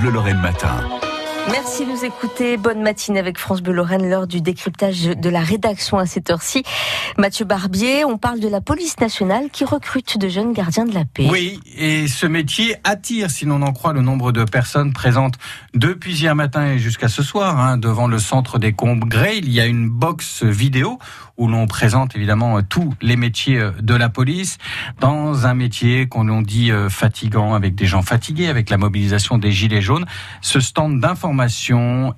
Bleu Lorraine Matin. Merci de nous écouter. Bonne matinée avec France Bleu Lorraine, l'heure du décryptage de la rédaction à cette heure-ci. Mathieu Barbier, on parle de la police nationale qui recrute de jeunes gardiens de la paix. Oui, et ce métier attire, si l'on en croit, le nombre de personnes présentes depuis hier matin et jusqu'à ce soir, hein, devant le centre des congrès. Il y a une box vidéo où l'on présente évidemment tous les métiers de la police dans un métier qu'on dit euh, fatigant avec des gens fatigués, avec la mobilisation des gilets jaunes. Ce stand d'information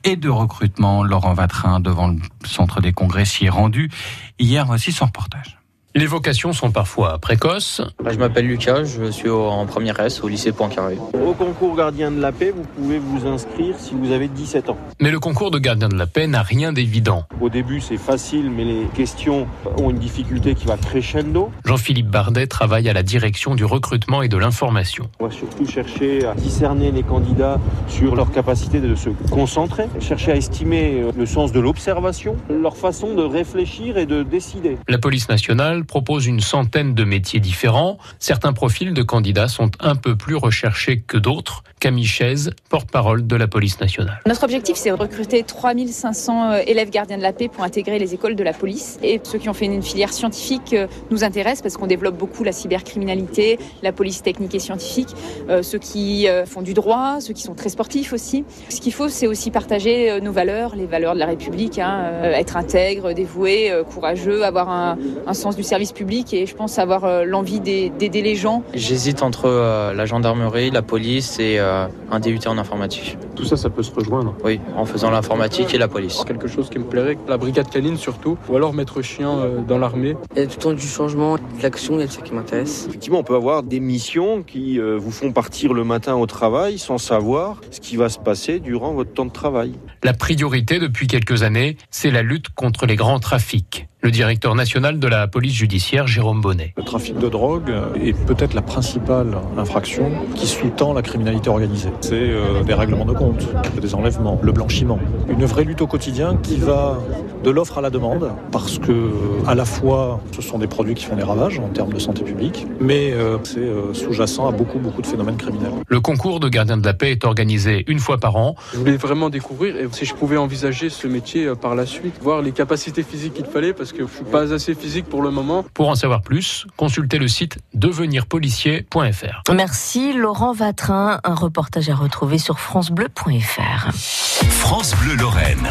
et de recrutement, Laurent Vatrin devant le centre des congrès s'y est rendu. Hier aussi son reportage. Les vocations sont parfois précoces. Je m'appelle Lucas, je suis en première S au lycée Poincaré. Au concours gardien de la paix, vous pouvez vous inscrire si vous avez 17 ans. Mais le concours de gardien de la paix n'a rien d'évident. Au début, c'est facile, mais les questions ont une difficulté qui va crescendo. Jean-Philippe Bardet travaille à la direction du recrutement et de l'information. On va surtout chercher à discerner les candidats sur leur capacité de se concentrer, chercher à estimer le sens de l'observation, leur façon de réfléchir et de décider. La police nationale propose une centaine de métiers différents. Certains profils de candidats sont un peu plus recherchés que d'autres. Camille Chaise, porte-parole de la police nationale. Notre objectif, c'est de recruter 3500 euh, élèves gardiens de la paix pour intégrer les écoles de la police. Et ceux qui ont fait une filière scientifique euh, nous intéressent parce qu'on développe beaucoup la cybercriminalité, la police technique et scientifique, euh, ceux qui font du droit, ceux qui sont très sportifs aussi. Ce qu'il faut, c'est aussi partager nos valeurs, les valeurs de la République, hein, être intègre, dévoué, courageux, avoir un, un sens du service public et je pense avoir euh, l'envie d'aider les gens. J'hésite entre euh, la gendarmerie, la police et euh, un DUT en informatique. Tout ça, ça peut se rejoindre Oui, en faisant l'informatique et la police. Quelque chose qui me plairait, la brigade canine surtout, ou alors mettre chien dans l'armée. Il y a tout le temps du changement, de l'action, il y a ça qui m'intéresse. Effectivement, on peut avoir des missions qui vous font partir le matin au travail sans savoir ce qui va se passer durant votre temps de travail. La priorité depuis quelques années, c'est la lutte contre les grands trafics le directeur national de la police judiciaire, Jérôme Bonnet. Le trafic de drogue est peut-être la principale infraction qui sous-tend la criminalité organisée. C'est euh, des règlements de compte, des enlèvements, le blanchiment. Une vraie lutte au quotidien qui va de l'offre à la demande, parce que euh, à la fois ce sont des produits qui font des ravages en termes de santé publique, mais euh, c'est sous-jacent à beaucoup, beaucoup de phénomènes criminels. Le concours de gardien de la paix est organisé une fois par an. Je voulais vraiment découvrir et si je pouvais envisager ce métier par la suite, voir les capacités physiques qu'il fallait, parce que je suis pas assez physique pour le moment. Pour en savoir plus, consultez le site devenirpolicier.fr. Merci Laurent Vatrin, un reportage à retrouver sur francebleu.fr. France Bleu Lorraine.